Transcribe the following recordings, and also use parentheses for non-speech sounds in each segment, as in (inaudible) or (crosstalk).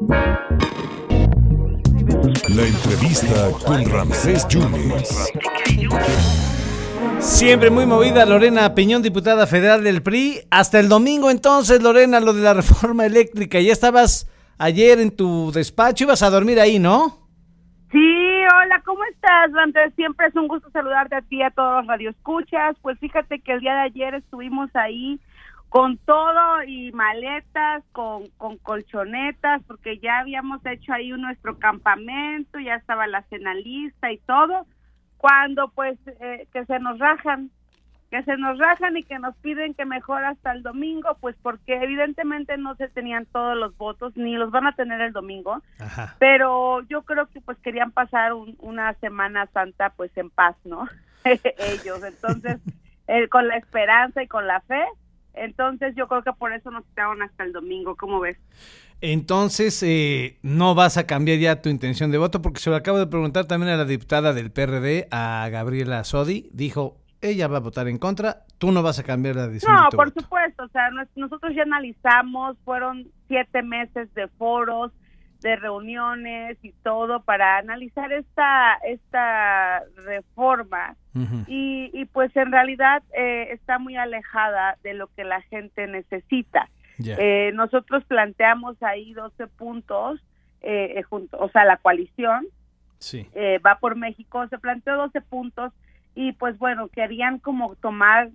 La entrevista con Ramsés Yunes. Siempre muy movida Lorena Piñón, diputada federal del PRI. Hasta el domingo entonces, Lorena, lo de la reforma eléctrica. Ya estabas ayer en tu despacho, ibas a dormir ahí, ¿no? Sí, hola, ¿cómo estás, Ramsés? Siempre es un gusto saludarte a ti y a todos los radioescuchas. Pues fíjate que el día de ayer estuvimos ahí con todo y maletas, con, con colchonetas, porque ya habíamos hecho ahí nuestro campamento, ya estaba la cena lista y todo, cuando pues eh, que se nos rajan, que se nos rajan y que nos piden que mejor hasta el domingo, pues porque evidentemente no se tenían todos los votos, ni los van a tener el domingo, Ajá. pero yo creo que pues querían pasar un- una Semana Santa pues en paz, ¿no? (laughs) Ellos, entonces, (laughs) eh, con la esperanza y con la fe, entonces yo creo que por eso nos quedaron hasta el domingo, ¿cómo ves? Entonces, eh, no vas a cambiar ya tu intención de voto, porque se lo acabo de preguntar también a la diputada del PRD, a Gabriela Sodi. Dijo, ella va a votar en contra, tú no vas a cambiar la decisión No, de tu por voto. supuesto, o sea, nos- nosotros ya analizamos, fueron siete meses de foros, de reuniones y todo para analizar esta, esta reforma y, y pues en realidad eh, está muy alejada de lo que la gente necesita. Eh, nosotros planteamos ahí 12 puntos, eh, eh, junto, o sea, la coalición Sí. eh, va por México, se planteó 12 puntos y pues bueno, querían como tomar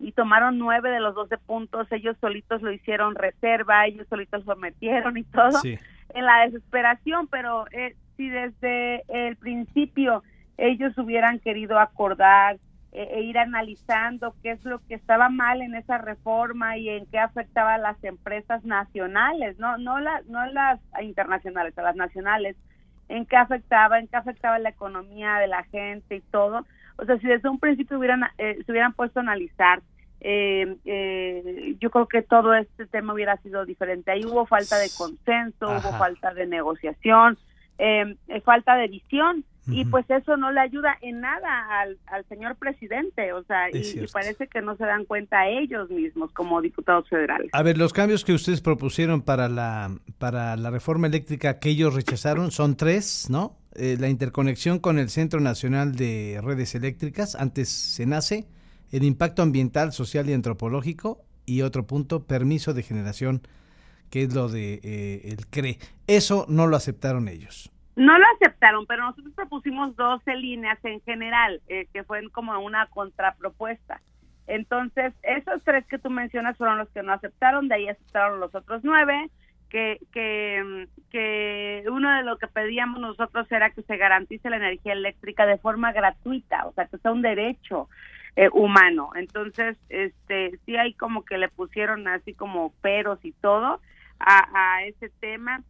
y tomaron nueve de los 12 puntos, ellos solitos lo hicieron reserva, ellos solitos lo metieron y todo Sí. En la desesperación, pero eh, si desde el principio ellos hubieran querido acordar eh, e ir analizando qué es lo que estaba mal en esa reforma y en qué afectaba a las empresas nacionales, no no las no las internacionales, a las nacionales, en qué afectaba, en qué afectaba la economía de la gente y todo. O sea, si desde un principio hubieran eh, se hubieran puesto a analizar eh, eh, yo creo que todo este tema hubiera sido diferente. Ahí hubo falta de consenso, Ajá. hubo falta de negociación, eh, eh, falta de visión, y pues eso no le ayuda en nada al, al señor presidente, o sea, y, y parece que no se dan cuenta ellos mismos como diputados federales. A ver, los cambios que ustedes propusieron para la, para la reforma eléctrica que ellos rechazaron son tres, ¿no? Eh, la interconexión con el Centro Nacional de Redes Eléctricas, antes SENACE, el impacto ambiental, social y antropológico, y otro punto, permiso de generación, que es lo de eh, el CRE. Eso no lo aceptaron ellos. No lo aceptaron, pero nosotros propusimos 12 líneas en general, eh, que fueron como una contrapropuesta. Entonces, esos tres que tú mencionas fueron los que no aceptaron, de ahí aceptaron los otros nueve, que, que, que uno de lo que pedíamos nosotros era que se garantice la energía eléctrica de forma gratuita, o sea, que sea un derecho eh, humano. Entonces, este, sí hay como que le pusieron así como peros y todo a, ese tema.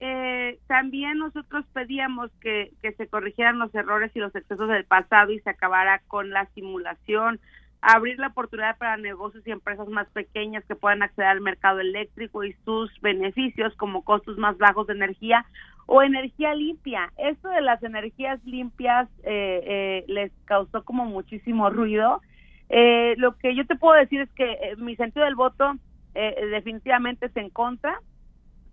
Eh, también nosotros pedíamos que, que se corrigieran los errores y los excesos del pasado y se acabara con la simulación, abrir la oportunidad para negocios y empresas más pequeñas que puedan acceder al mercado eléctrico y sus beneficios como costos más bajos de energía o energía limpia. Esto de las energías limpias eh, eh, les causó como muchísimo ruido. Eh, lo que yo te puedo decir es que eh, mi sentido del voto eh, definitivamente es en contra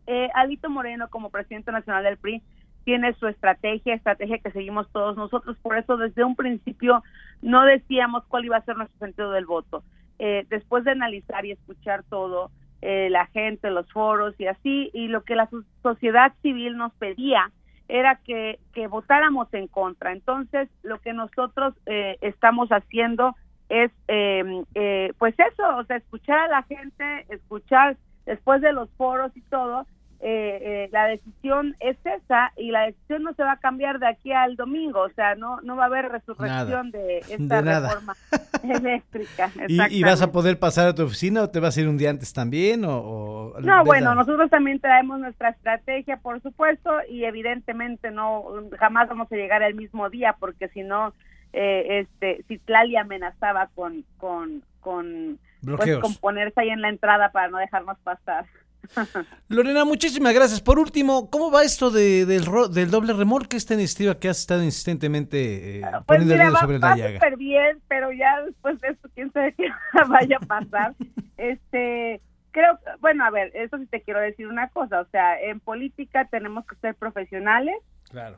eh, Alito Moreno como presidente nacional del PRI tiene su estrategia, estrategia que seguimos todos nosotros, por eso desde un principio no decíamos cuál iba a ser nuestro sentido del voto. Después de analizar y escuchar todo, eh, la gente, los foros y así, y lo que la so- sociedad civil nos pedía era que, que votáramos en contra. Entonces, lo que nosotros eh, estamos haciendo es, eh, eh, pues eso, o sea, escuchar a la gente, escuchar después de los foros y todo, eh, eh, la decisión es esa y la decisión no se va a cambiar de aquí al domingo, o sea, no no va a haber resurrección de (laughs) esta De reforma (laughs) eléctrica. ¿Y, y vas a poder pasar a tu oficina o te vas a ir un día antes también? O, o- No, bueno, la- nosotros también traemos nuestra estrategia, por supuesto, y evidentemente no jamás vamos a llegar el mismo día, porque si no, eh, este, Citlali amenazaba con con con pues, con ponerse ahí en la entrada para no dejarnos pasar. (laughs) Lorena, muchísimas gracias. Por último, ¿cómo va esto de, del, ro- del doble remolque, esta iniciativa que has estado insistentemente eh, Pues poniendo el mira, dedo va, sobre va la llaga? súper bien, pero ya después de esto, quién sabe (laughs) qué vaya a pasar. Este, creo, bueno, a ver, eso sí te quiero decir una cosa, o sea, en política tenemos que ser profesionales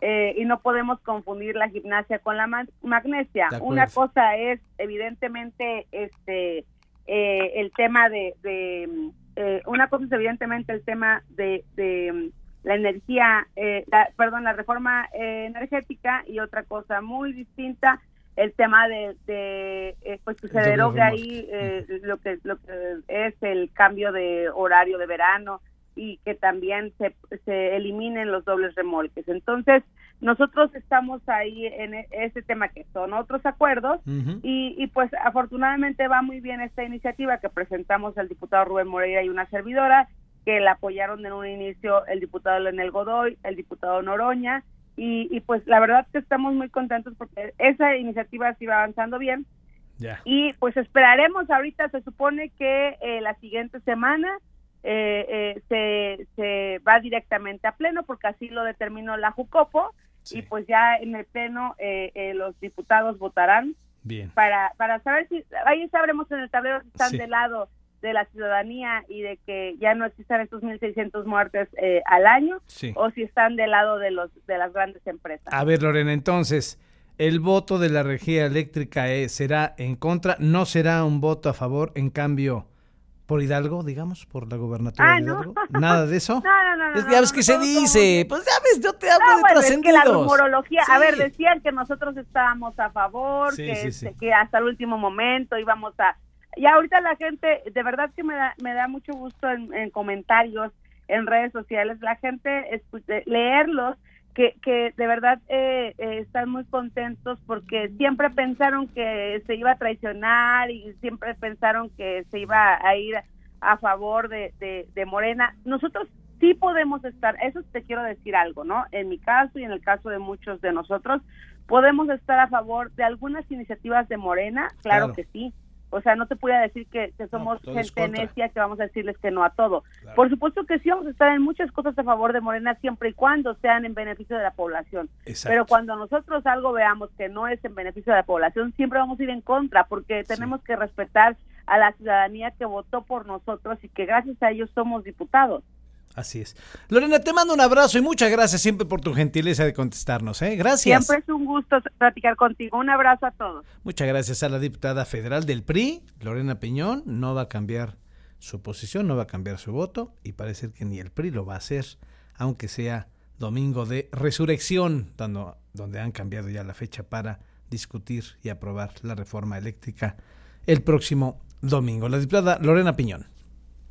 eh, y no podemos confundir la gimnasia con la magnesia. Una cosa es, evidentemente, este, eh, el tema de, eh, una cosa es evidentemente el tema de, de la energía, perdón, la reforma energética y otra cosa muy distinta el tema de, de pues que se derogue ahí lo que lo que es el cambio de horario de verano y que también se, se eliminen los dobles remolques. Entonces, nosotros estamos ahí en e, ese tema que son otros acuerdos y, y, pues afortunadamente va muy bien esta iniciativa que presentamos el diputado Rubén Moreira y una servidora que la apoyaron en un inicio el diputado Leonel Godoy, el diputado Noroña y, y pues la verdad que estamos muy contentos porque esa iniciativa sí va avanzando bien y pues esperaremos. Ahorita se supone que eh, la siguiente semana eh, eh, se, va directamente a pleno porque así lo determinó la Jucopo y pues ya en el pleno eh, los diputados votarán Bien. para para saber si ahí sabremos en el tablero si están del lado de la ciudadanía y de que ya no existan estos 1.600 muertes al año o si están del lado de los de las grandes empresas. A ver, Lorena, entonces, el voto de la regia eléctrica será en contra, no será un voto a favor, en cambio por Hidalgo, digamos, por la gobernatura ah, de Hidalgo. Nada de eso. (laughs) No, no, no. ya ves que se dice. Pues ya ves, yo te hablo de bueno, es que la rumorología, a ver, decían que nosotros estábamos a favor, que, este, que hasta el último momento íbamos a. Y ahorita la gente, de verdad que me da, me da mucho gusto en, en comentarios, en redes sociales, la gente leerlos que, que de verdad eh, eh, están muy contentos porque siempre pensaron que se iba a traicionar y siempre pensaron que se iba a ir a favor de, de, Morena. Nosotros sí podemos estar, eso te quiero decir algo, ¿no? En mi caso y en el caso de muchos de nosotros, podemos estar a favor de algunas iniciativas de Morena, claro. que sí, o sea, no te puedo decir que, somos gente necia que vamos a decirles que no a todo. Por supuesto que sí vamos a estar en muchas cosas a favor de Morena siempre y cuando sean en beneficio de la población. Pero cuando nosotros algo veamos que no es en beneficio de la población, siempre vamos a ir en contra porque tenemos que respetar a la ciudadanía que votó por nosotros y que gracias a ellos somos diputados. Así es. Lorena, te mando un abrazo y muchas gracias siempre por tu gentileza de contestarnos. ¿eh? Gracias. Siempre es un gusto platicar contigo. Un abrazo a todos. Muchas gracias a la diputada federal del PRI, Lorena Piñón. No va a cambiar su posición, no va a cambiar su voto y parece que ni el PRI lo va a hacer, aunque sea domingo de resurrección, donde han cambiado ya la fecha para discutir y aprobar la reforma eléctrica el próximo domingo. La diputada Lorena Piñón.